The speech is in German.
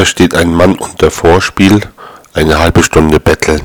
versteht ein Mann unter Vorspiel eine halbe Stunde betteln.